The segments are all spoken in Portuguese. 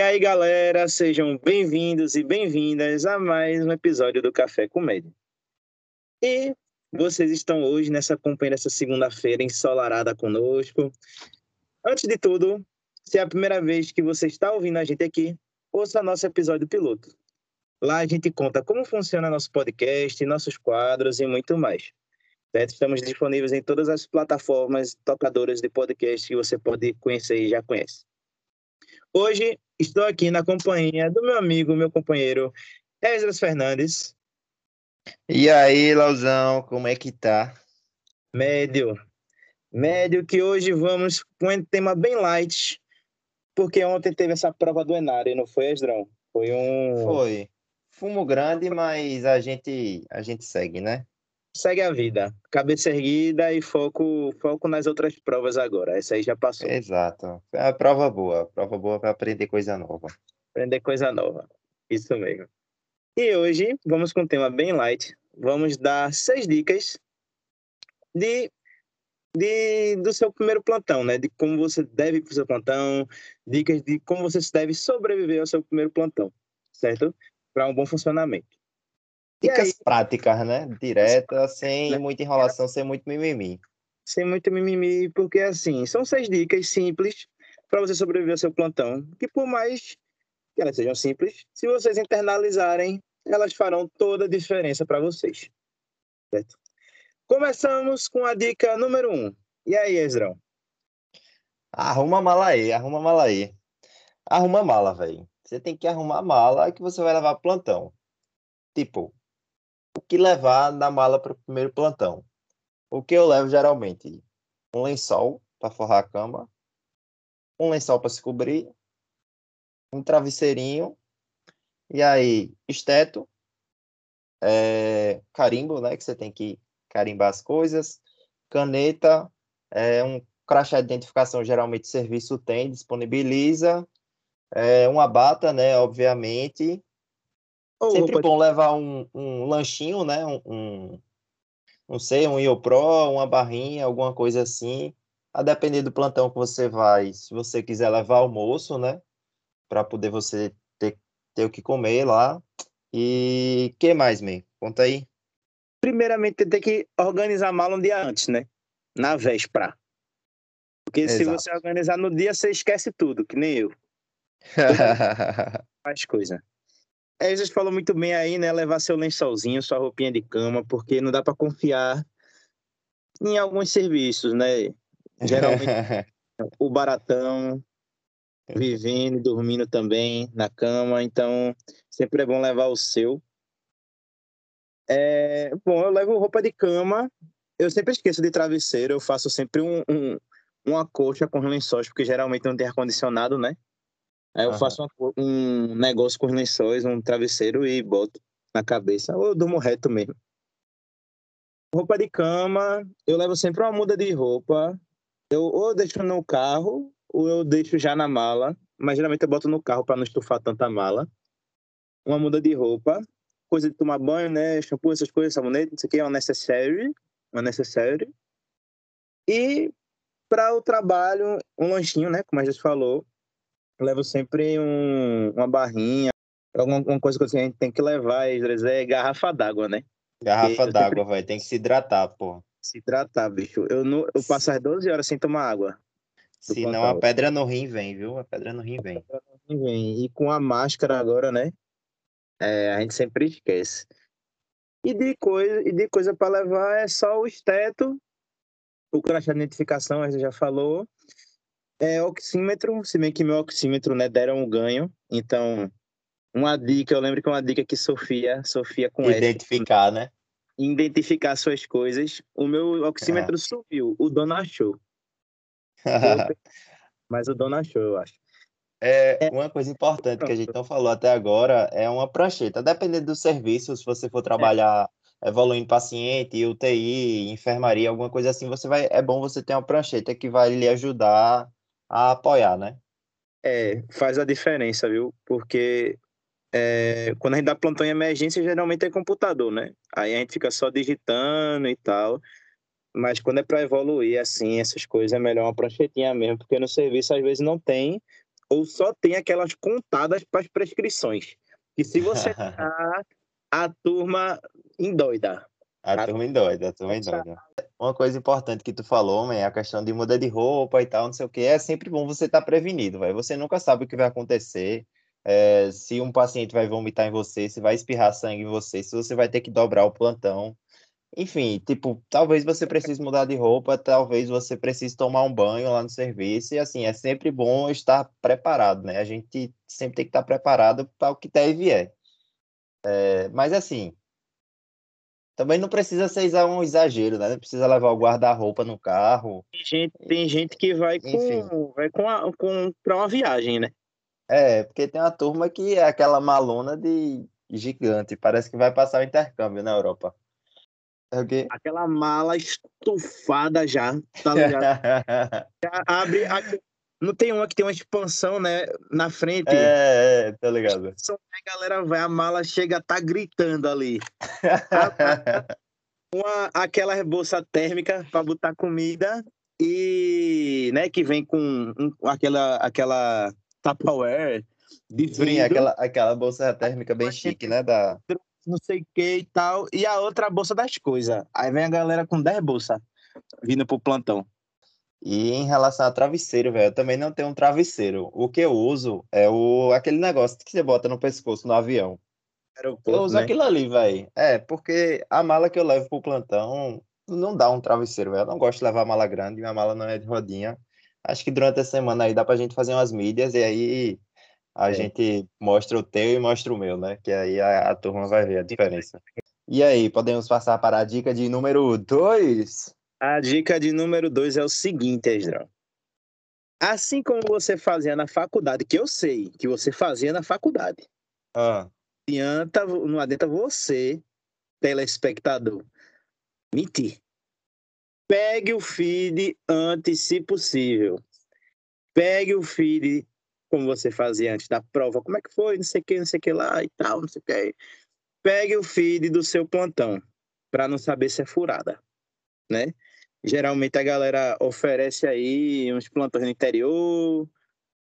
E aí, galera, sejam bem-vindos e bem-vindas a mais um episódio do Café Comédia. E vocês estão hoje nessa companhia dessa segunda-feira ensolarada conosco. Antes de tudo, se é a primeira vez que você está ouvindo a gente aqui, ouça nosso episódio piloto. Lá a gente conta como funciona nosso podcast, nossos quadros e muito mais. Certo? Estamos disponíveis em todas as plataformas tocadoras de podcast que você pode conhecer e já conhece. Hoje estou aqui na companhia do meu amigo, meu companheiro Esdras Fernandes. E aí, Lauzão, como é que tá? Médio. Médio, que hoje vamos com um tema bem light, porque ontem teve essa prova do Enário, não foi, Esdrão? Foi um. Foi. Fumo grande, mas a gente, a gente segue, né? Segue a vida. Cabeça erguida e foco, foco nas outras provas agora. Essa aí já passou. Exato. É uma prova boa. Prova boa para aprender coisa nova. Aprender coisa nova. Isso mesmo. E hoje vamos com um tema bem light. Vamos dar seis dicas de, de do seu primeiro plantão, né? De como você deve ir para o seu plantão, dicas de como você deve sobreviver ao seu primeiro plantão, certo? Para um bom funcionamento. Dicas práticas, né? Direta, sem né? muita enrolação, sem muito mimimi. Sem muito mimimi, porque assim, são seis dicas simples para você sobreviver ao seu plantão, que por mais que elas sejam simples, se vocês internalizarem, elas farão toda a diferença para vocês. Certo? Começamos com a dica número um. E aí, Ezrão? Arruma a mala aí, arruma a mala aí. Arruma a mala, velho. Você tem que arrumar a mala que você vai levar plantão. Tipo, o que levar na mala para o primeiro plantão. O que eu levo geralmente? Um lençol para forrar a cama, um lençol para se cobrir, um travesseirinho, e aí, esteto, é, carimbo, né? Que você tem que carimbar as coisas, caneta, é, um crachá de identificação, geralmente o serviço tem, disponibiliza, é, uma bata, né? Obviamente, Oh, Sempre bom levar um, um lanchinho, né? Um, um, não sei, um IOPRO, uma barrinha, alguma coisa assim. A depender do plantão que você vai, se você quiser levar almoço, né? Para poder você ter, ter o que comer lá. E que mais, me Conta aí. Primeiramente, tem que organizar a mala um dia antes, né? Na véspera. Porque Exato. se você organizar no dia, você esquece tudo, que nem eu. Faz coisa. É, gente falou muito bem aí, né? Levar seu lençolzinho, sua roupinha de cama, porque não dá para confiar em alguns serviços, né? Geralmente o baratão vivendo e dormindo também na cama, então sempre é bom levar o seu. É, bom, eu levo roupa de cama, eu sempre esqueço de travesseiro, eu faço sempre um, um uma colcha com lençóis, porque geralmente não tem ar-condicionado, né? Aí eu uhum. faço uma, um negócio com os lençóis, um travesseiro e boto na cabeça. Ou eu durmo reto mesmo. Roupa de cama, eu levo sempre uma muda de roupa. Eu ou deixo no carro, ou eu deixo já na mala. Mas geralmente eu boto no carro para não estufar tanta mala. Uma muda de roupa, coisa de tomar banho, né? Shampoo, essas coisas, sabonete, isso aqui é uma necessary. Uma necessary. E para o trabalho, um lanchinho, né? Como a gente falou levo sempre um, uma barrinha, alguma coisa que a gente tem que levar, é garrafa d'água, né? Garrafa d'água, sempre... vai, tem que se hidratar, pô. Se hidratar, bicho. Eu, não, eu passo as 12 horas sem tomar água. Senão a pedra no rim vem, viu? A pedra no rim vem. vem. E com a máscara agora, né? É, a gente sempre esquece. E de coisa, e de coisa para levar é só o esteto, o crachá de identificação, a gente já falou, é, oxímetro, se bem que meu oxímetro, né, deram um ganho. Então, uma dica, eu lembro que uma dica que Sofia, Sofia com Identificar, S, né? Identificar suas coisas. O meu oxímetro é. subiu, o dono achou. Mas o dono achou, eu acho. É, é, uma coisa importante que a gente não falou até agora é uma prancheta. Dependendo do serviço, se você for trabalhar é. evoluindo paciente, UTI, enfermaria, alguma coisa assim, você vai. É bom você ter uma prancheta que vai lhe ajudar a apoiar, né? É, faz a diferença, viu? Porque é, quando a gente dá plantão em emergência, geralmente é computador, né? Aí a gente fica só digitando e tal. Mas quando é para evoluir, assim, essas coisas, é melhor uma pranchetinha mesmo, porque no serviço às vezes não tem ou só tem aquelas contadas para as prescrições. Que se você tá, a turma endoida. A, a turma endoida, a turma endoida. Uma coisa importante que tu falou, man, é a questão de mudar de roupa e tal, não sei o que, é sempre bom você estar tá prevenido, vai. Você nunca sabe o que vai acontecer, é, se um paciente vai vomitar em você, se vai espirrar sangue em você, se você vai ter que dobrar o plantão. Enfim, tipo, talvez você precise mudar de roupa, talvez você precise tomar um banho lá no serviço, e assim, é sempre bom estar preparado, né? A gente sempre tem que estar preparado para o que der e vier. É, mas assim, também não precisa ser um exagero, né? Não precisa levar o guarda-roupa no carro. Tem gente, tem gente que vai com, vai com, a, com para uma viagem, né? É, porque tem uma turma que é aquela malona de gigante, parece que vai passar o intercâmbio na Europa. Okay. Aquela mala estufada já, tá ligado? já abre. A... Não tem uma que tem uma expansão, né? Na frente. É, é tá ligado. A galera vai, a mala chega, tá gritando ali. uma, aquela bolsa térmica para botar comida e, né, que vem com um, aquela, aquela Tupperware de Sim, aquela, aquela bolsa térmica bem chique, né? Da não sei o que e tal, e a outra a bolsa das coisas. Aí vem a galera com 10 bolsas vindo pro plantão. E em relação a travesseiro, velho, eu também não tenho um travesseiro. O que eu uso é o aquele negócio que você bota no pescoço no avião. Aeroporto, eu uso né? aquilo ali, velho. É, porque a mala que eu levo pro plantão não dá um travesseiro, velho. Eu não gosto de levar mala grande, minha mala não é de rodinha. Acho que durante a semana aí dá pra gente fazer umas mídias e aí a é. gente mostra o teu e mostra o meu, né? Que aí a, a turma vai ver a diferença. E aí, podemos passar para a dica de número 2? A dica de número 2 é o seguinte, Esdrão. Assim como você fazia na faculdade, que eu sei que você fazia na faculdade. Ah. Adianta, não adianta você, telespectador, mentir. Pegue o feed antes, se possível. Pegue o feed como você fazia antes da prova, como é que foi, não sei o que, não sei o que lá e tal, não sei o que. Pegue o feed do seu plantão, para não saber se é furada, né? Geralmente a galera oferece aí uns plantões no interior,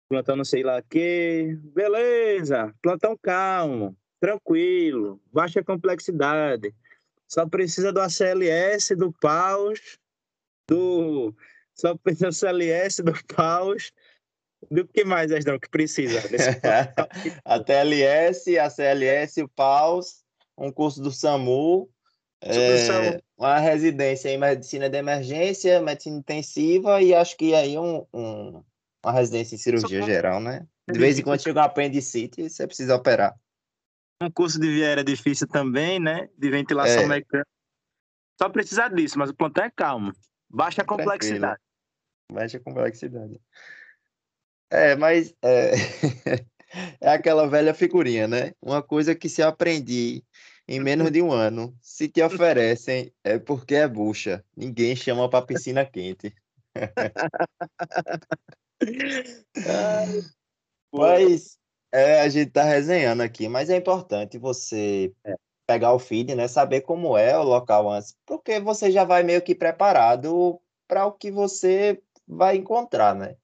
plantão não sei lá que, beleza, plantão calmo, tranquilo, baixa complexidade, só precisa do ACLS, do PAUS, do... só precisa do CLS, do PAUS. Do que mais, Asdão, que precisa? a TLS, a CLS, o PAUS, um curso do SAMU, é, uma residência em medicina de emergência, medicina intensiva e acho que aí um, um uma residência em cirurgia Só geral, né? De vez em quando chega um apendicite, você precisa operar. Um curso de viera difícil também, né? De ventilação é. mecânica. Só precisa disso, mas o plantão é calmo. Baixa a complexidade. Tranquilo. Baixa a complexidade. É, mas é, é aquela velha figurinha, né? Uma coisa que se aprendi em menos de um ano, se te oferecem, é porque é bucha. Ninguém chama para piscina quente. mas é, a gente tá resenhando aqui, mas é importante você é. pegar o feed, né? Saber como é o local antes, porque você já vai meio que preparado para o que você vai encontrar, né?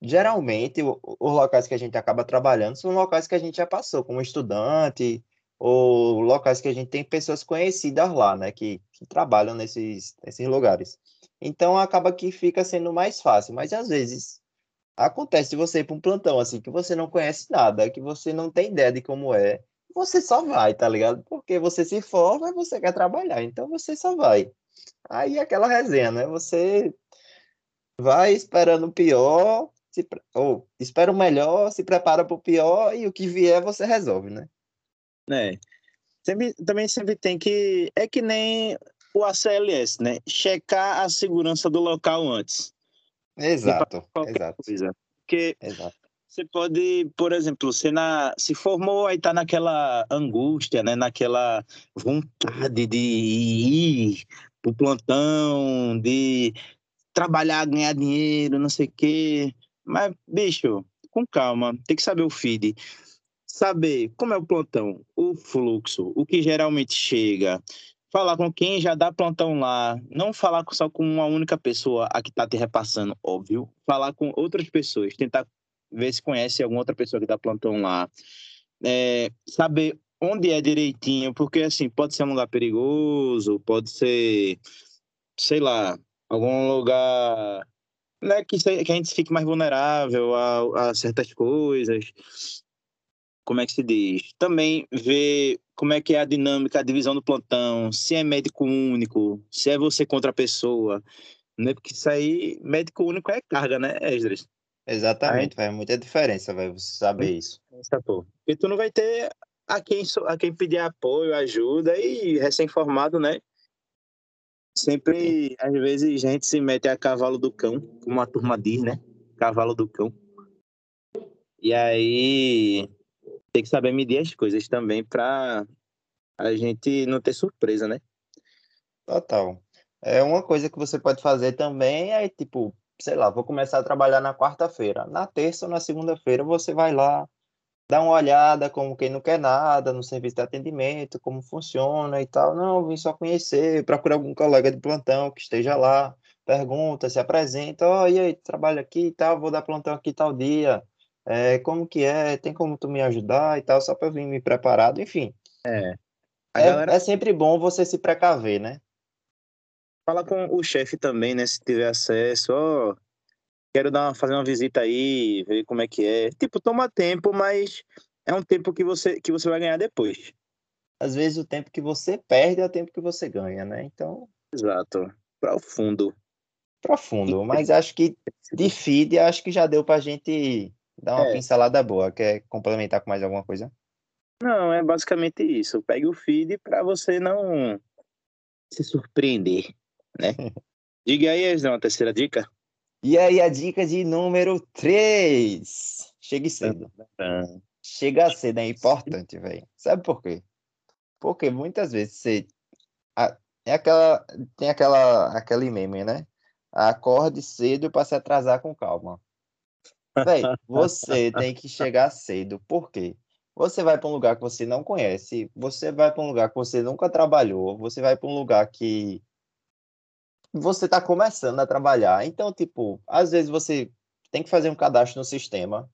geralmente os locais que a gente acaba trabalhando são locais que a gente já passou como estudante ou locais que a gente tem pessoas conhecidas lá, né, que, que trabalham nesses, nesses lugares. Então acaba que fica sendo mais fácil, mas às vezes acontece você ir para um plantão assim que você não conhece nada, que você não tem ideia de como é, você só vai, tá ligado? Porque você se forma e você quer trabalhar, então você só vai. Aí aquela resenha, né? Você vai esperando o pior se, ou espera o melhor, se prepara para o pior e o que vier você resolve, né? É. Sempre, também sempre tem que. É que nem o ACLS, né? Checar a segurança do local antes. Exato. Exato. Coisa. Porque Exato. você pode, por exemplo, você na, se formou, aí tá naquela angústia, né? Naquela vontade de ir pro plantão, de trabalhar, ganhar dinheiro, não sei o quê. Mas, bicho, com calma, tem que saber o feed. Saber como é o plantão, o fluxo, o que geralmente chega. Falar com quem já dá plantão lá. Não falar só com uma única pessoa a que está te repassando, óbvio. Falar com outras pessoas. Tentar ver se conhece alguma outra pessoa que dá plantão lá. É, saber onde é direitinho, porque assim, pode ser um lugar perigoso, pode ser, sei lá, algum lugar né, que, que a gente fique mais vulnerável a, a certas coisas. Como é que se diz? Também ver como é que é a dinâmica, a divisão do plantão, se é médico único, se é você contra a pessoa, né? Porque isso aí, médico único é carga, né, Esdras? Exatamente, faz muita diferença, vai você saber isso. Porque tu não vai ter a quem, a quem pedir apoio, ajuda e recém-formado, né? Sempre, às vezes, a gente se mete a cavalo do cão, como a turma diz, né? Cavalo do cão. E aí tem que saber medir as coisas também para a gente não ter surpresa, né? Total. É uma coisa que você pode fazer também é tipo, sei lá, vou começar a trabalhar na quarta-feira. Na terça ou na segunda-feira você vai lá, dá uma olhada como quem não quer nada no serviço de atendimento, como funciona e tal. Não, vim só conhecer, procura algum colega de plantão que esteja lá, pergunta, se apresenta, ó, oh, e aí, trabalho aqui e tal, vou dar plantão aqui tal dia é, como que é, tem como tu me ajudar e tal, só para eu vir me preparado, enfim. É. É, galera... é, sempre bom você se precaver, né? Fala com o chefe também, né, se tiver acesso, ó, quero dar uma, fazer uma visita aí, ver como é que é. Tipo, toma tempo, mas é um tempo que você, que você vai ganhar depois. Às vezes o tempo que você perde é o tempo que você ganha, né? Então. Exato. Profundo. Profundo. Mas acho que de feed, acho que já deu pra gente Dá uma é. pincelada boa. Quer complementar com mais alguma coisa? Não, é basicamente isso. Pegue o feed para você não se surpreender, né? Diga aí, Ezra, uma terceira dica. E aí, a dica de número 3. Chegue cedo. Chegar cedo é importante, velho. Sabe por quê? Porque muitas vezes você. É aquela... Tem aquela... aquele meme, né? Acorde cedo para se atrasar com calma. Véi, você tem que chegar cedo. Por quê? Você vai para um lugar que você não conhece, você vai para um lugar que você nunca trabalhou, você vai para um lugar que você está começando a trabalhar. Então, tipo, às vezes você tem que fazer um cadastro no sistema,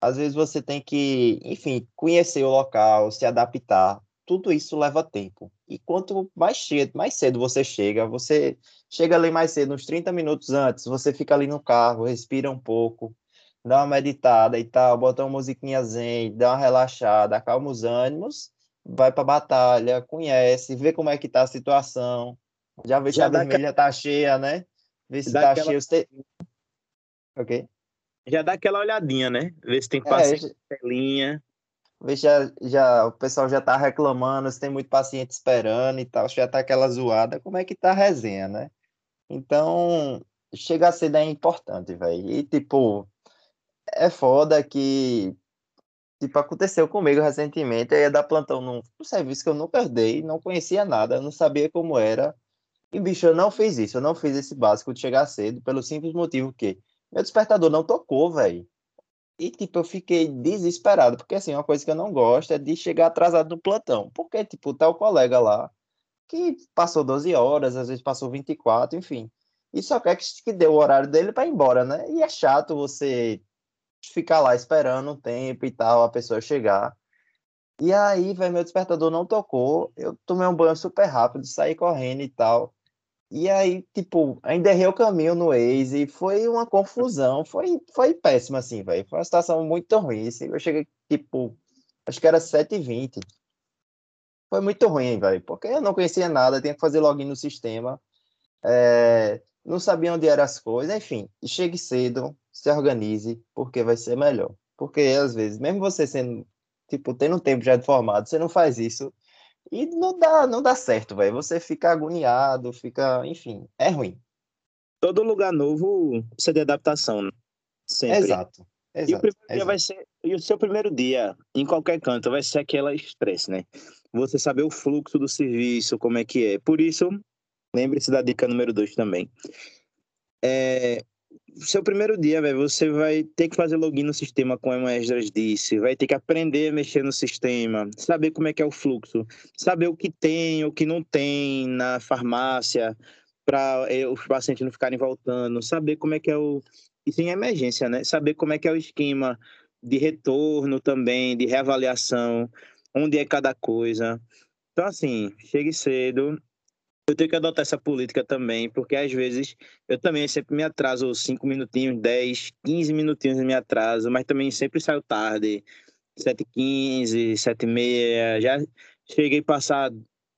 às vezes você tem que, enfim, conhecer o local, se adaptar. Tudo isso leva tempo. E quanto mais cedo, mais cedo você chega, você chega ali mais cedo, uns 30 minutos antes, você fica ali no carro, respira um pouco, dá uma meditada e tal, bota uma musiquinha zen, dá uma relaxada, acalma os ânimos, vai pra batalha, conhece, vê como é que tá a situação, já vê se a vermelha tá cheia, né? Vê se tá aquela... cheia. Você... Ok? Já dá aquela olhadinha, né? Vê se tem paciente é, telinha. Vê se já, já, o pessoal já tá reclamando, se tem muito paciente esperando e tal, se já tá aquela zoada, como é que tá a resenha, né? Então, chega a ser daí importante, velho. E, tipo, é foda que, tipo, aconteceu comigo recentemente. Eu ia dar plantão num, serviço que eu nunca dei, não conhecia nada, não sabia como era. E, bicho, eu não fiz isso, eu não fiz esse básico de chegar cedo, pelo simples motivo que meu despertador não tocou, velho. E, tipo, eu fiquei desesperado, porque, assim, uma coisa que eu não gosto é de chegar atrasado no plantão. Porque, tipo, tá o colega lá, que passou 12 horas, às vezes passou 24, enfim. E só quer que, que dê o horário dele para ir embora, né? E é chato você ficar lá esperando um tempo e tal, a pessoa chegar. E aí, velho, meu despertador não tocou. Eu tomei um banho super rápido, saí correndo e tal. E aí, tipo, ainda errei o caminho no Waze, foi uma confusão, foi, foi péssimo, assim, velho. Foi uma situação muito ruim. Assim, eu cheguei, tipo, acho que era 7h20. Foi muito ruim, velho, porque eu não conhecia nada, tinha que fazer login no sistema, é, não sabia onde eram as coisas, enfim. Chegue cedo, se organize, porque vai ser melhor. Porque às vezes, mesmo você sendo, tipo, tendo tempo já de formado, você não faz isso e não dá, não dá certo, velho. Você fica agoniado, fica, enfim, é ruim. Todo lugar novo precisa de adaptação, né? Sempre. Exato. Exato, e o primeiro exato. dia vai ser, e o seu primeiro dia, em qualquer canto, vai ser aquela estresse, né? Você saber o fluxo do serviço, como é que é. Por isso, lembre-se da dica número dois também. É, seu primeiro dia, velho, você vai ter que fazer login no sistema, como a Esdras disse, vai ter que aprender a mexer no sistema, saber como é que é o fluxo, saber o que tem, o que não tem na farmácia, para eh, os pacientes não ficarem voltando, saber como é que é o isso em emergência, né? Saber como é que é o esquema de retorno também, de reavaliação, onde é cada coisa. Então, assim, chegue cedo. Eu tenho que adotar essa política também, porque às vezes eu também sempre me atraso 5 minutinhos, 10, 15 minutinhos me atraso, mas também sempre saio tarde, 7h15, 7h30. Já cheguei a passar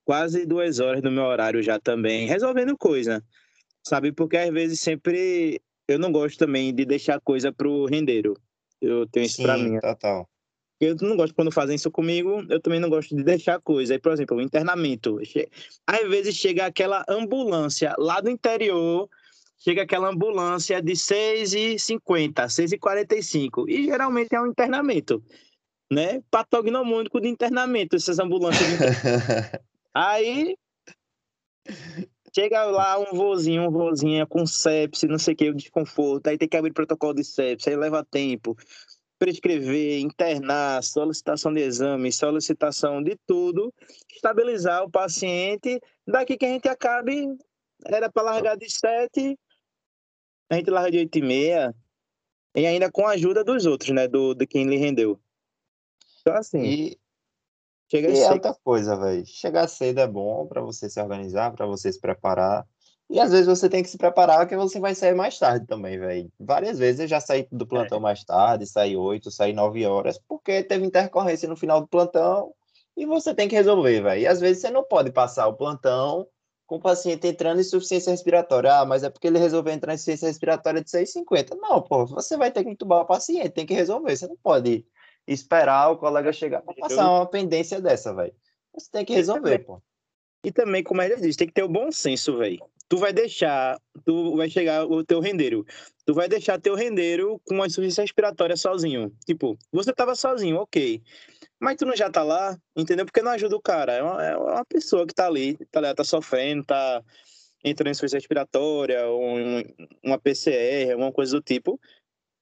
quase duas horas do meu horário já também, resolvendo coisa, sabe? Porque às vezes sempre eu não gosto também de deixar coisa pro rendeiro. Eu tenho isso para mim. Total. Eu não gosto quando fazem isso comigo, eu também não gosto de deixar coisa. Aí, por exemplo, o internamento. Às vezes chega aquela ambulância lá do interior, chega aquela ambulância de 6h50, 6h45. E geralmente é um internamento, né? Patognomônico de internamento, essas ambulâncias internamento. Aí Chega lá um vozinho, um vozinha com sepse, não sei o que, o desconforto, aí tem que abrir protocolo de sepse, aí leva tempo. Prescrever, internar, solicitação de exame, solicitação de tudo, estabilizar o paciente, daqui que a gente acabe, era para largar de sete, a gente larga de oito e meia, e ainda com a ajuda dos outros, né, do, de quem lhe rendeu. Então, assim... E Chega e é outra coisa, velho. Chegar cedo é bom para você se organizar, para você se preparar. E às vezes você tem que se preparar porque você vai sair mais tarde também, velho. Várias vezes eu já saí do plantão é. mais tarde, saí 8, saí 9 horas, porque teve intercorrência no final do plantão e você tem que resolver, velho. E às vezes você não pode passar o plantão com o paciente entrando em insuficiência respiratória. Ah, mas é porque ele resolveu entrar em insuficiência respiratória de 6,50. Não, pô, você vai ter que entubar o paciente, tem que resolver. Você não pode esperar o colega chegar para passar uma pendência dessa, velho. Você tem que resolver, pô. E também, como ele disse, tem que ter o bom senso, velho. Tu vai deixar, tu vai chegar o teu rendeiro. Tu vai deixar teu rendeiro com uma insuficiência respiratória sozinho. Tipo, você tava sozinho, ok. Mas tu não já tá lá, entendeu? Porque não ajuda o cara. É uma, é uma pessoa que tá ali, tá, ali, tá sofrendo, tá entrando em insuficiência respiratória, um, uma PCR, alguma coisa do tipo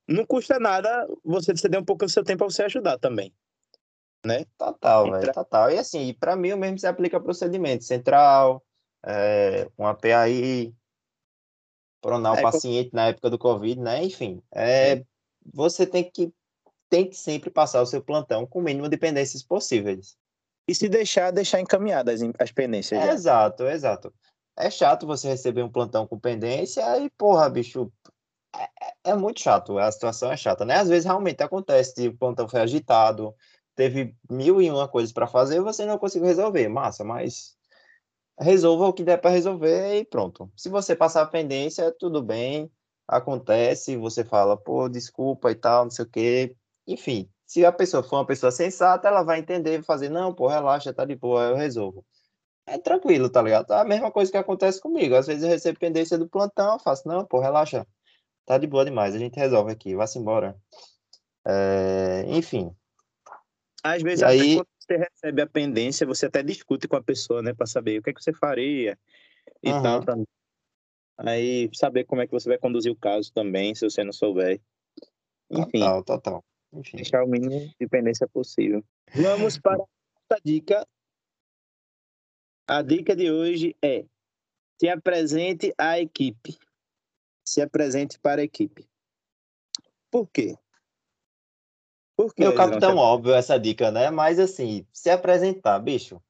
não custa nada você ceder um pouco do seu tempo para você ajudar também. Né? Total, velho, total. E assim, para mim, o mesmo se aplica procedimento central, é, uma PAI, pronar o é, paciente na época do Covid, né? Enfim, é, você tem que, tem que sempre passar o seu plantão com o mínimo de pendências possíveis. E se deixar, deixar encaminhadas as pendências. É, exato, exato. É chato você receber um plantão com pendência e, porra, bicho, é, é, muito chato, a situação é chata, né? Às vezes realmente acontece, o plantão foi agitado, teve mil e uma coisas para fazer e você não conseguiu resolver, massa, mas resolva o que der para resolver e pronto. Se você passar a pendência, tudo bem, acontece, você fala, pô, desculpa e tal, não sei o quê. Enfim, se a pessoa for uma pessoa sensata, ela vai entender e fazer, não, pô, relaxa, tá de boa, eu resolvo. É tranquilo, tá ligado? É a mesma coisa que acontece comigo. Às vezes eu recebo pendência do plantão, eu faço, não, pô, relaxa, tá de boa demais, a gente resolve aqui, vá-se embora. É, enfim. Às vezes, aí... quando você recebe a pendência, você até discute com a pessoa, né, para saber o que, é que você faria e uhum. tal. Também. Aí, saber como é que você vai conduzir o caso também, se você não souber. Enfim. Total, total. Enfim. Deixar o mínimo de pendência possível. Vamos para a dica. A dica de hoje é se apresente à equipe se apresente para a equipe. Por quê? Por quê? Meu capitão, óbvio essa dica, né? Mas assim, se apresentar, bicho,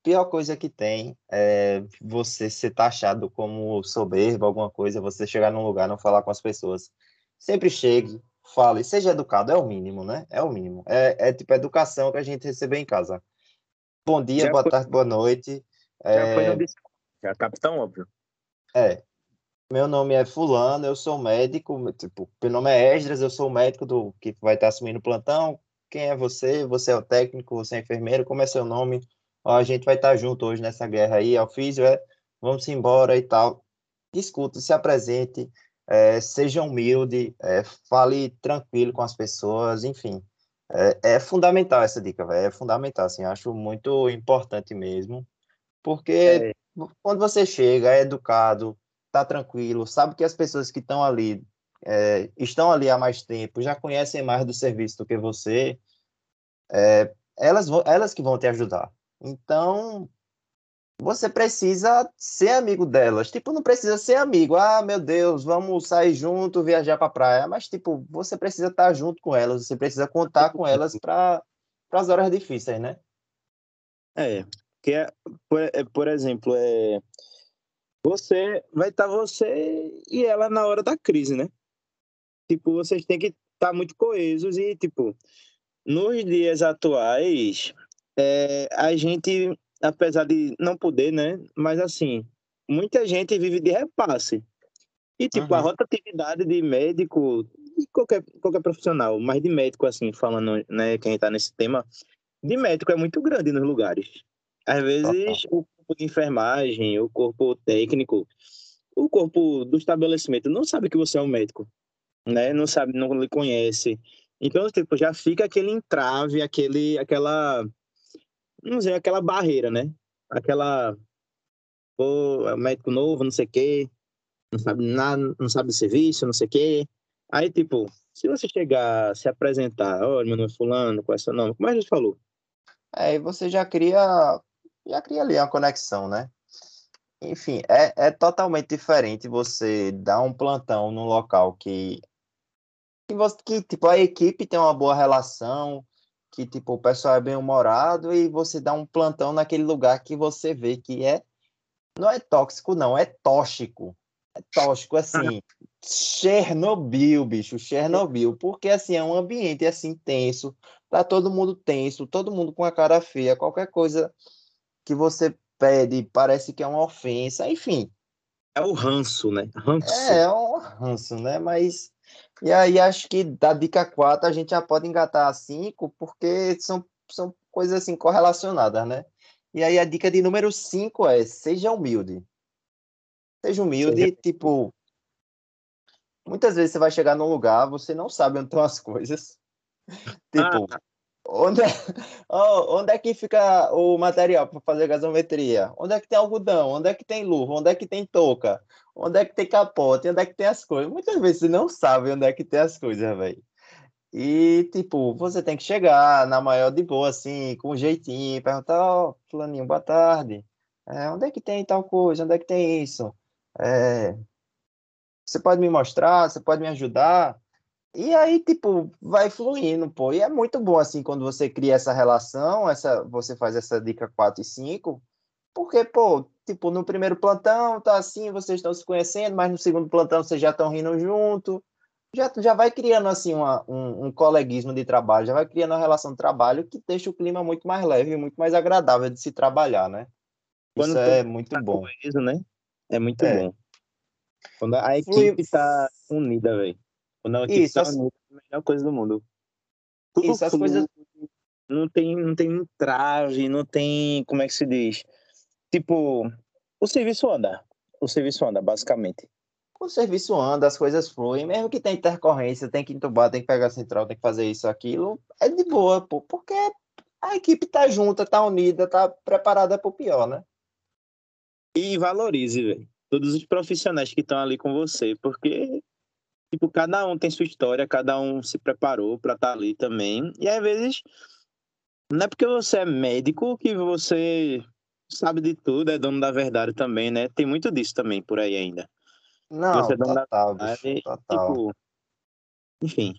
pior coisa que tem é você ser taxado como soberbo, alguma coisa, você chegar num lugar não falar com as pessoas. Sempre chegue, fale, seja educado, é o mínimo, né? É o mínimo. É, é tipo a educação que a gente recebeu em casa. Bom dia, Já boa foi... tarde, boa noite. Já é... foi no... Já, capitão, óbvio. É, meu nome é fulano, eu sou médico, tipo, meu nome é Esdras, eu sou o médico do que vai estar assumindo o plantão. Quem é você? Você é o técnico, você é enfermeiro, como é seu nome? Ó, a gente vai estar junto hoje nessa guerra aí, é o físio, é, vamos embora e tal. Discuta, se apresente, é, seja humilde, é, fale tranquilo com as pessoas, enfim. É, é fundamental essa dica, velho, é fundamental, assim, acho muito importante mesmo, porque é. quando você chega, é educado, tá tranquilo, sabe que as pessoas que estão ali é, estão ali há mais tempo, já conhecem mais do serviço do que você, é, elas, vão, elas que vão te ajudar. Então, você precisa ser amigo delas. Tipo, não precisa ser amigo. Ah, meu Deus, vamos sair junto, viajar pra praia. Mas, tipo, você precisa estar junto com elas, você precisa contar com elas para as horas difíceis, né? É, que é, por, é, por exemplo, é, você vai estar você e ela na hora da crise, né? Tipo, vocês têm que estar muito coesos e, tipo, nos dias atuais, é, a gente apesar de não poder, né? Mas assim, muita gente vive de repasse. E tipo, uhum. a rotatividade de médico, de qualquer, qualquer profissional, mas de médico, assim, falando, né, quem está nesse tema, de médico é muito grande nos lugares. Às vezes, uhum. o corpo de enfermagem, o corpo técnico, o corpo do estabelecimento não sabe que você é um médico, né? Não sabe, não lhe conhece. Então, tipo, já fica aquele entrave, aquele, aquela não sei, aquela barreira, né? Aquela, pô, é um médico novo, não sei o quê, não sabe nada, não sabe serviço, não sei o quê. Aí, tipo, se você chegar, se apresentar, olha, meu nome é fulano, qual é seu nome? Como a gente falou? Aí você já cria, já cria ali uma conexão, né? Enfim, é, é totalmente diferente você dar um plantão num local que, que, você, que tipo, a equipe tem uma boa relação, que tipo o pessoal é bem humorado e você dá um plantão naquele lugar que você vê que é não é tóxico não, é tóxico. É tóxico assim, Chernobyl, bicho, Chernobyl, porque assim é um ambiente assim tenso, tá todo mundo tenso, todo mundo com a cara feia, qualquer coisa que você pede parece que é uma ofensa, enfim. É o ranço, né? Ranço. É, é um ranço, né? Mas e aí acho que da dica 4 a gente já pode engatar a 5, porque são, são coisas assim correlacionadas, né? E aí a dica de número 5 é seja humilde. Seja humilde, seja... tipo. Muitas vezes você vai chegar num lugar, você não sabe onde estão as coisas. tipo, ah. Onde, é, oh, onde é que fica o material para fazer gasometria? Onde é que tem algodão? Onde é que tem luva? Onde é que tem touca? onde é que tem capote, onde é que tem as coisas. Muitas vezes você não sabe onde é que tem as coisas, velho. E, tipo, você tem que chegar na maior de boa, assim, com um jeitinho, perguntar, ó, oh, fulaninho, boa tarde. É, onde é que tem tal coisa? Onde é que tem isso? É, você pode me mostrar? Você pode me ajudar? E aí, tipo, vai fluindo, pô. E é muito bom, assim, quando você cria essa relação, essa, você faz essa dica 4 e 5, porque, pô, tipo, no primeiro plantão tá assim, vocês estão se conhecendo, mas no segundo plantão vocês já estão rindo junto. Já, já vai criando, assim, uma, um, um coleguismo de trabalho, já vai criando uma relação de trabalho que deixa o clima muito mais leve e muito mais agradável de se trabalhar, né? Quando Isso é muito bom. Isso, né? É muito é. bom. Quando a equipe está unida, velho. A equipe Isso, tá unida, é a melhor coisa do mundo. Tudo Isso, as coisas... Não tem, não tem entrave, não tem, como é que se diz? Tipo, o serviço anda. O serviço anda, basicamente. O serviço anda, as coisas fluem, mesmo que tem intercorrência, tem que entubar, tem que pegar a central, tem que fazer isso, aquilo, é de boa, pô, porque a equipe tá junta, tá unida, tá preparada pro pior, né? E valorize, velho, todos os profissionais que estão ali com você, porque tipo, cada um tem sua história, cada um se preparou para estar tá ali também. E às vezes não é porque você é médico que você sabe de tudo, é dono da verdade também, né? Tem muito disso também por aí ainda. Não, você é dono total, da verdade, bicho, total. Tipo, enfim.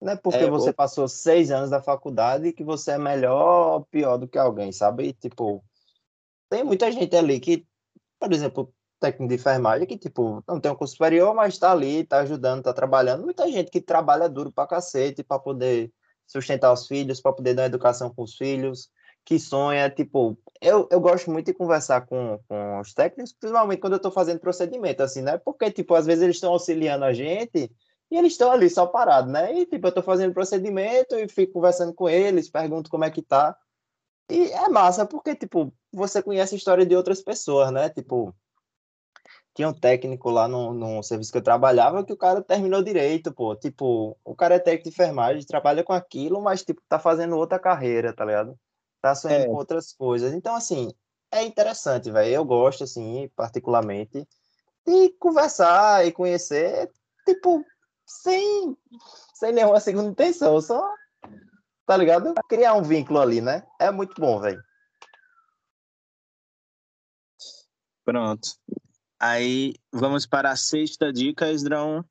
Não é porque é, você passou seis anos da faculdade que você é melhor ou pior do que alguém, sabe? Tipo, tem muita gente ali que, por exemplo, técnico de enfermagem que, tipo, não tem um curso superior, mas tá ali, tá ajudando, tá trabalhando. Muita gente que trabalha duro pra cacete pra poder sustentar os filhos, para poder dar educação com os filhos, que sonha, tipo, eu, eu gosto muito de conversar com, com os técnicos, principalmente quando eu estou fazendo procedimento, assim, né? Porque, tipo, às vezes eles estão auxiliando a gente e eles estão ali só parados, né? E, tipo, eu estou fazendo procedimento e fico conversando com eles, pergunto como é que tá. E é massa, porque, tipo, você conhece a história de outras pessoas, né? Tipo, tinha um técnico lá no, no serviço que eu trabalhava que o cara terminou direito, pô. Tipo, o cara é técnico de enfermagem, trabalha com aquilo, mas, tipo, tá fazendo outra carreira, tá ligado? tá sonhando é. com outras coisas. Então, assim, é interessante, velho. Eu gosto, assim, particularmente, de conversar e conhecer, tipo, sem, sem nenhuma segunda intenção, só, tá ligado? Criar um vínculo ali, né? É muito bom, velho. Pronto. Aí vamos para a sexta dica, Esdrão.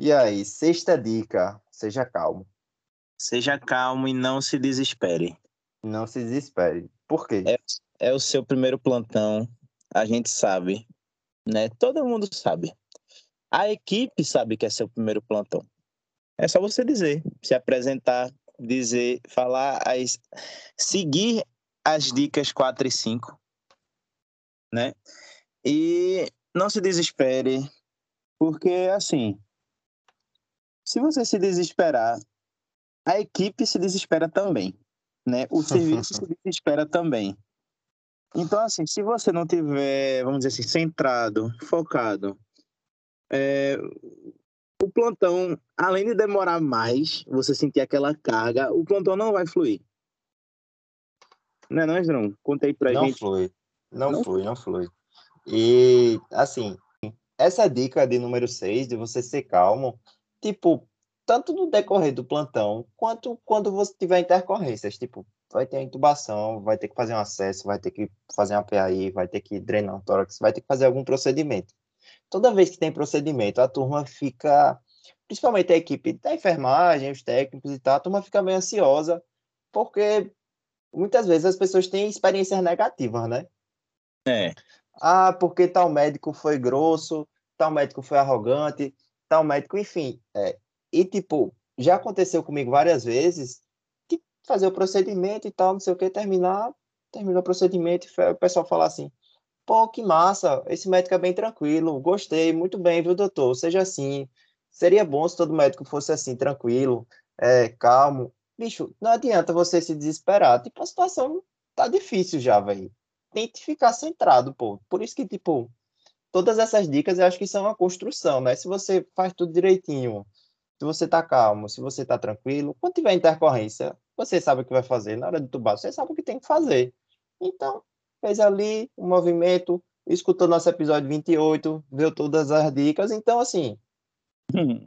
E aí, sexta dica, seja calmo. Seja calmo e não se desespere. Não se desespere. Por quê? É, é o seu primeiro plantão, a gente sabe, né? Todo mundo sabe. A equipe sabe que é seu primeiro plantão. É só você dizer, se apresentar, dizer, falar, as, seguir as dicas 4 e 5, né? E não se desespere, porque assim, se você se desesperar, a equipe se desespera também, né? O serviço se desespera também. Então, assim, se você não tiver, vamos dizer assim, centrado, focado, é, o plantão, além de demorar mais, você sentir aquela carga, o plantão não vai fluir. Não é não, João? Contei pra não gente. Flui. Não, não flui, não flui. E, assim, essa dica de número 6, de você ser calmo, tipo, tanto no decorrer do plantão, quanto quando você tiver intercorrências, tipo, vai ter intubação, vai ter que fazer um acesso, vai ter que fazer uma PAI, vai ter que drenar um tórax, vai ter que fazer algum procedimento. Toda vez que tem procedimento, a turma fica, principalmente a equipe da enfermagem, os técnicos e tal, a turma fica meio ansiosa, porque muitas vezes as pessoas têm experiências negativas, né? É. Ah, porque tal médico foi grosso, tal médico foi arrogante, tal médico, enfim. É, e, tipo, já aconteceu comigo várias vezes fazer o procedimento e tal, não sei o que, terminar, terminou o procedimento e o pessoal falar assim: pô, que massa, esse médico é bem tranquilo, gostei, muito bem, viu, doutor? Seja assim. Seria bom se todo médico fosse assim, tranquilo, é, calmo. Bicho, não adianta você se desesperar. Tipo, a situação tá difícil já, velho tente ficar centrado, pô. Por isso que, tipo, todas essas dicas eu acho que são uma construção, né? Se você faz tudo direitinho, se você tá calmo, se você tá tranquilo, quando tiver intercorrência, você sabe o que vai fazer. Na hora de tubar, você sabe o que tem que fazer. Então, fez ali o um movimento, escutou nosso episódio 28, viu todas as dicas. Então, assim,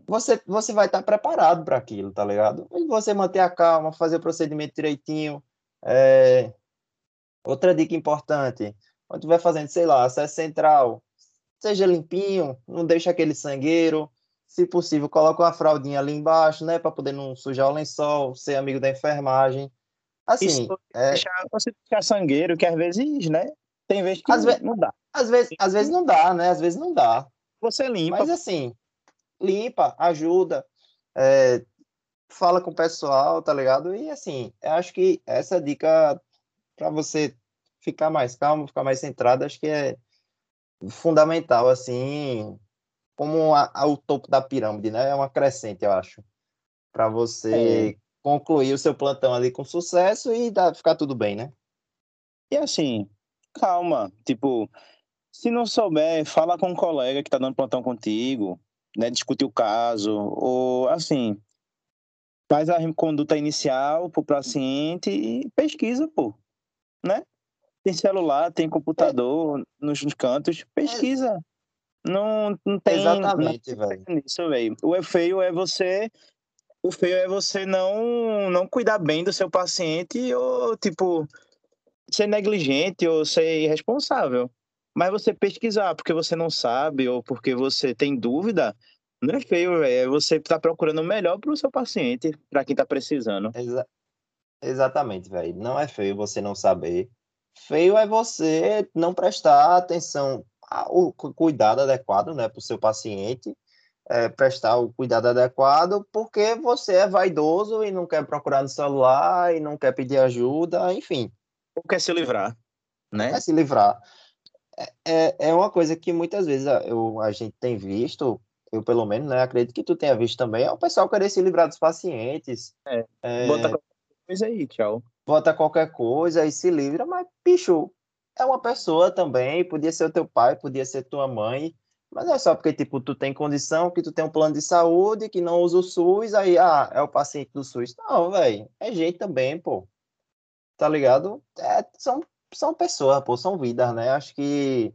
você, você vai estar tá preparado para aquilo, tá ligado? E você manter a calma, fazer o procedimento direitinho, é, Outra dica importante, quando tu vai fazendo, sei lá, acesso central, seja limpinho, não deixa aquele sangueiro, se possível, coloca uma fraldinha ali embaixo, né, para poder não sujar o lençol, ser amigo da enfermagem. Assim, Isso, é... deixar, você deixar sangueiro, que às vezes, né, tem vezes que às não, não dá. Às vezes, às vezes não dá, né, às vezes não dá. Você limpa. Mas assim, limpa, ajuda, é, fala com o pessoal, tá ligado? E assim, eu acho que essa dica para você ficar mais calmo, ficar mais centrado, acho que é fundamental, assim, como a, a, o topo da pirâmide, né? É uma crescente, eu acho, para você é. concluir o seu plantão ali com sucesso e dá, ficar tudo bem, né? E assim, calma, tipo, se não souber, fala com um colega que tá dando plantão contigo, né? Discutir o caso, ou assim, faz a conduta inicial pro paciente e pesquisa, pô né? Tem celular, tem computador é. nos cantos, pesquisa. É. Não, não tem. Exatamente, velho. O feio é você. O feio é você não, não cuidar bem do seu paciente ou, tipo, ser negligente ou ser irresponsável. Mas você pesquisar porque você não sabe ou porque você tem dúvida, não é feio, velho. É você tá procurando o melhor para o seu paciente, para quem tá precisando. Exa Exatamente, velho. Não é feio você não saber. Feio é você não prestar atenção ao cuidado adequado, né, para o seu paciente, é, prestar o cuidado adequado, porque você é vaidoso e não quer procurar no celular e não quer pedir ajuda, enfim. Ou quer se livrar, né? Quer se livrar. É, é, é uma coisa que muitas vezes eu, a gente tem visto, eu pelo menos, né, acredito que tu tenha visto também, é o pessoal querer se livrar dos pacientes. É, é... Bota coisa aí, tchau. Bota qualquer coisa e se livra, mas, bicho, é uma pessoa também, podia ser o teu pai, podia ser tua mãe, mas não é só porque, tipo, tu tem condição, que tu tem um plano de saúde, que não usa o SUS, aí, ah, é o paciente do SUS. Não, velho, é gente também, pô. Tá ligado? É, são, são pessoas, pô, são vidas, né? Acho que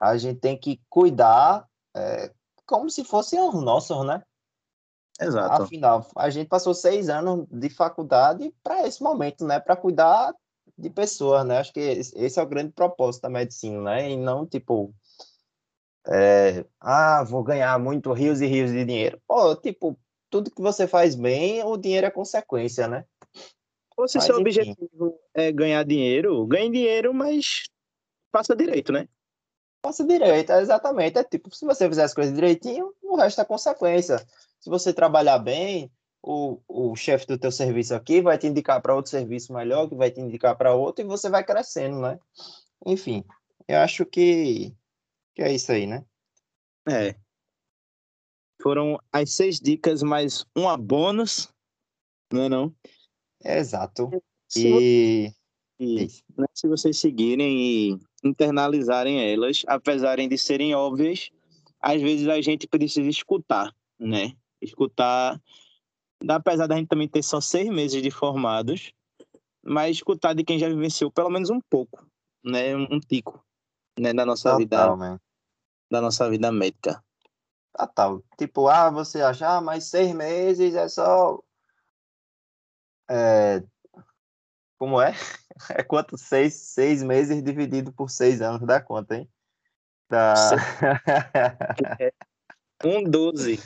a gente tem que cuidar é, como se fossem os nossos, né? Exato. Afinal, a gente passou seis anos de faculdade para esse momento, né? Para cuidar de pessoas, né? Acho que esse é o grande propósito da medicina, né? E não, tipo, é, ah, vou ganhar muito rios e rios de dinheiro. Pô, tipo, tudo que você faz bem, o dinheiro é consequência, né? Ou se seu objetivo é ganhar dinheiro, ganhe dinheiro, mas faça direito, né? Faça direito, exatamente. É tipo, se você fizer as coisas direitinho, o resto é consequência. Se você trabalhar bem, o, o chefe do teu serviço aqui vai te indicar para outro serviço melhor, que vai te indicar para outro, e você vai crescendo, né? Enfim, eu acho que, que é isso aí, né? É. Foram as seis dicas mais uma bônus, não é não? É, exato. E... e né, se vocês seguirem e internalizarem elas, apesar de serem óbvias, às vezes a gente precisa escutar, né? Escutar apesar da gente também ter só seis meses de formados, mas escutar de quem já vivenciou pelo menos um pouco, né, um tico, né, da nossa Total, vida, man. da nossa vida médica. Total. Tipo, ah, você acha, ah, mas seis meses é só, é... como é? É quanto seis, seis meses dividido por seis anos dá conta, hein? Dá... Um 12.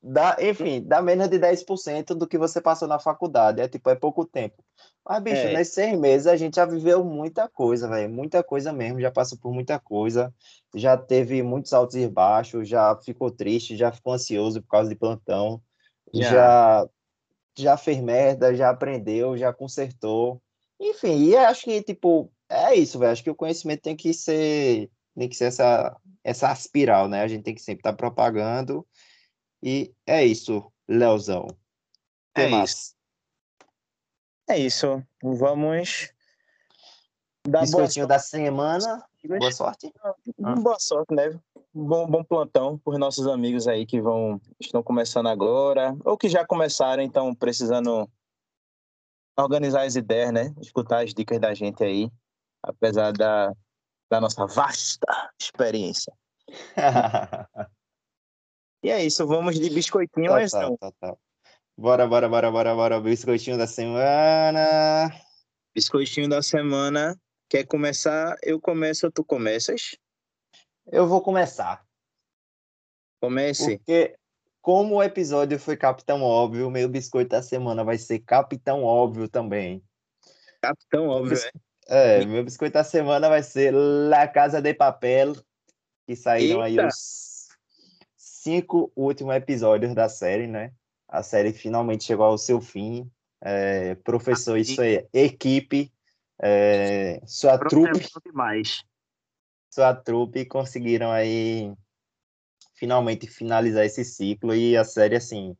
Dá, enfim, dá menos de 10% do que você passou na faculdade. É tipo, é pouco tempo. Mas, bicho, é. nesses seis meses a gente já viveu muita coisa, velho. Muita coisa mesmo. Já passou por muita coisa. Já teve muitos altos e baixos. Já ficou triste, já ficou ansioso por causa de plantão. Já, já, já fez merda, já aprendeu, já consertou. Enfim, e acho que, tipo, é isso, velho. Acho que o conhecimento tem que ser tem que ser essa, essa espiral, né? A gente tem que sempre estar tá propagando. E é isso, Leozão. É isso. É isso. Vamos dar Biscoitinho boa da semana. Boa sorte. Ah. Boa sorte, né? Bom, bom plantão por nossos amigos aí que vão estão começando agora ou que já começaram, então precisando organizar as ideias, né? Escutar as dicas da gente aí, apesar da da nossa vasta experiência. e é isso, vamos de biscoitinho, mas não. Tá, tá. Bora, bora, bora, bora, bora. Biscoitinho da semana. Biscoitinho da semana. Quer começar? Eu começo ou tu começas? Eu vou começar. Comece. Porque, como o episódio foi Capitão Óbvio, meu biscoito da semana vai ser Capitão Óbvio também. Capitão Óbvio, é? É, meu biscoito da semana vai ser La Casa de Papel, que saíram Eita. aí os cinco últimos episódios da série, né? A série finalmente chegou ao seu fim. É, professor, isso aí, equipe, é, sua trupe. Demais. Sua trupe conseguiram aí finalmente finalizar esse ciclo e a série, assim,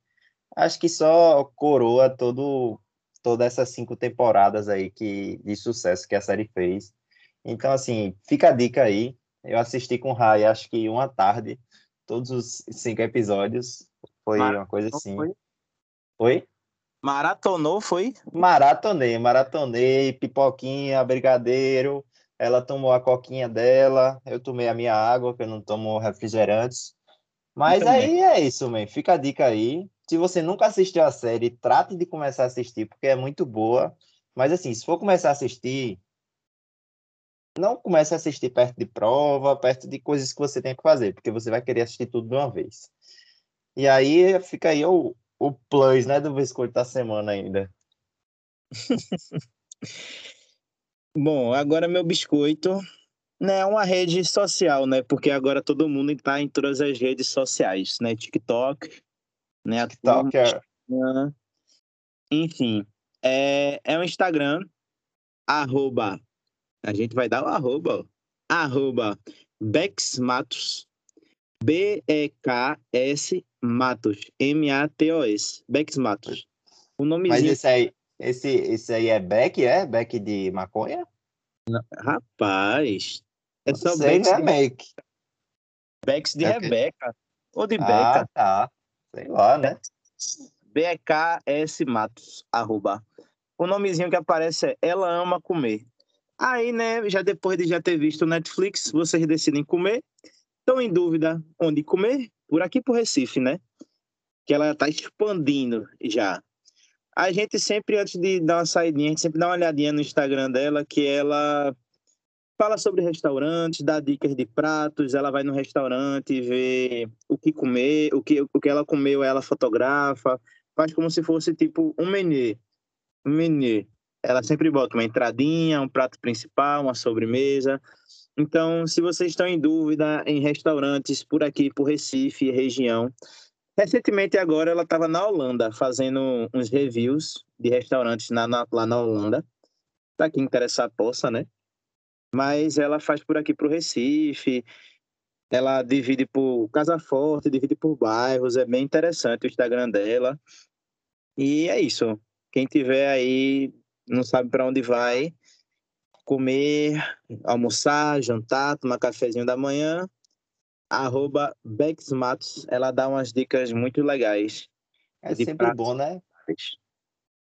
acho que só coroa todo todas essas cinco temporadas aí que, de sucesso que a série fez. Então, assim, fica a dica aí. Eu assisti com o Rai, acho que uma tarde, todos os cinco episódios. Foi uma coisa assim. Foi? Oi? Maratonou, foi? Maratonei, maratonei, pipoquinha, brigadeiro. Ela tomou a coquinha dela, eu tomei a minha água, que eu não tomo refrigerantes. Mas aí é isso, man. Fica a dica aí. Se você nunca assistiu a série, trate de começar a assistir, porque é muito boa. Mas assim, se for começar a assistir, não comece a assistir perto de prova, perto de coisas que você tem que fazer, porque você vai querer assistir tudo de uma vez. E aí fica aí o, o plus, né, do biscoito da semana ainda. Bom, agora meu biscoito né, é uma rede social, né? Porque agora todo mundo está em todas as redes sociais, né? TikTok, né? TikToker. Enfim, é, é o Instagram, arroba, a gente vai dar o arroba, arroba Bex Matos, B-E-K-S Matos, M-A-T-O-S, Bex Matos. O nomezinho... Mas esse aí, esse, esse aí é Beck, é? Beck de maconha? Não, rapaz, é só Sei, Bex né, de... Make. Bex de é Rebeca, ou de ah, Beca. Ah, tá. Sei lá, né? BKS Matos, arroba. O nomezinho que aparece é Ela Ama Comer. Aí, né, já depois de já ter visto o Netflix, vocês decidem comer. Estão em dúvida onde comer? Por aqui pro Recife, né? Que ela tá expandindo já. A gente sempre, antes de dar uma saidinha, a gente sempre dá uma olhadinha no Instagram dela, que ela fala sobre restaurantes, dá dicas de pratos, ela vai no restaurante ver o que comer, o que, o que ela comeu, ela fotografa, faz como se fosse tipo um menu. Um menu. Ela sempre bota uma entradinha, um prato principal, uma sobremesa. Então, se vocês estão em dúvida em restaurantes por aqui, por Recife, região, recentemente agora ela estava na Holanda fazendo uns reviews de restaurantes na, na, lá na Holanda. Para quem interessar, possa, né? Mas ela faz por aqui o Recife, ela divide por Casa Forte, divide por bairros, é bem interessante o Instagram dela. E é isso. Quem tiver aí não sabe para onde vai, comer, almoçar, jantar, tomar cafezinho da manhã, arroba Bex Matos, ela dá umas dicas muito legais. É sempre pratos. bom, né?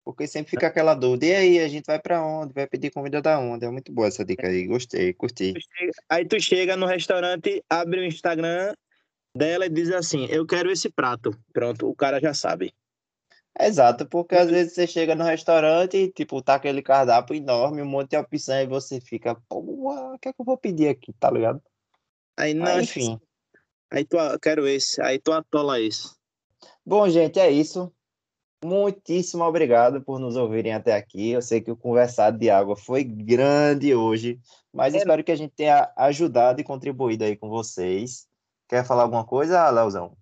Porque sempre fica aquela dúvida, e aí, a gente vai para onde? Vai pedir comida da onde? É muito boa essa dica aí, gostei, curti. Aí tu chega no restaurante, abre o Instagram dela e diz assim, eu quero esse prato. Pronto, o cara já sabe. Exato, porque às vezes você chega no restaurante e, tipo, tá aquele cardápio enorme, um monte de opção, e você fica, pô, o que é que eu vou pedir aqui, tá ligado? Aí, não, enfim. Aí tu, quero esse, aí tu atola esse. Bom, gente, é isso. Muitíssimo obrigado por nos ouvirem até aqui. Eu sei que o conversado de água foi grande hoje, mas é. espero que a gente tenha ajudado e contribuído aí com vocês. Quer falar alguma coisa, Leozão?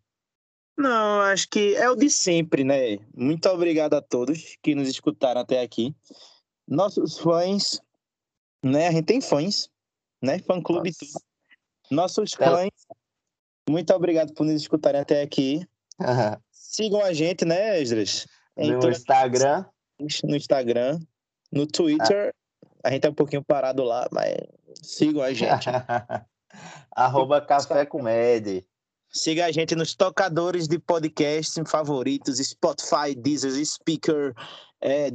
Não, acho que é o de sempre, né? Muito obrigado a todos que nos escutaram até aqui. Nossos fãs, né? A gente tem fãs, né? Fã clube Nossa. tudo. Nossos fãs, muito obrigado por nos escutarem até aqui. Sigam a gente, né, Esdras? No Instagram. No Instagram. No Twitter. Ah. A gente é um pouquinho parado lá, mas sigam a gente. Arroba Café Comédia. Siga a gente nos tocadores de podcast favoritos, Spotify, Deezer, Speaker, é,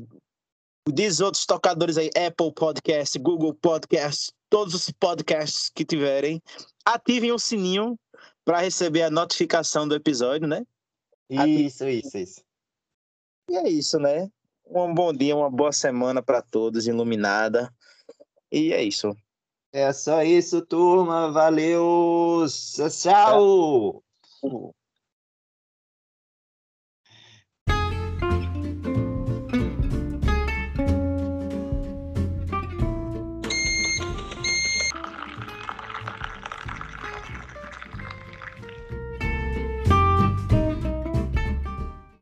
diz outros tocadores aí, Apple Podcast, Google Podcast, todos os podcasts que tiverem. Ativem o sininho para receber a notificação do episódio, né? Isso, isso, isso. E é isso, né? Um bom dia, uma boa semana para todos, iluminada. E é isso. É só isso, turma. Valeu. Tchau.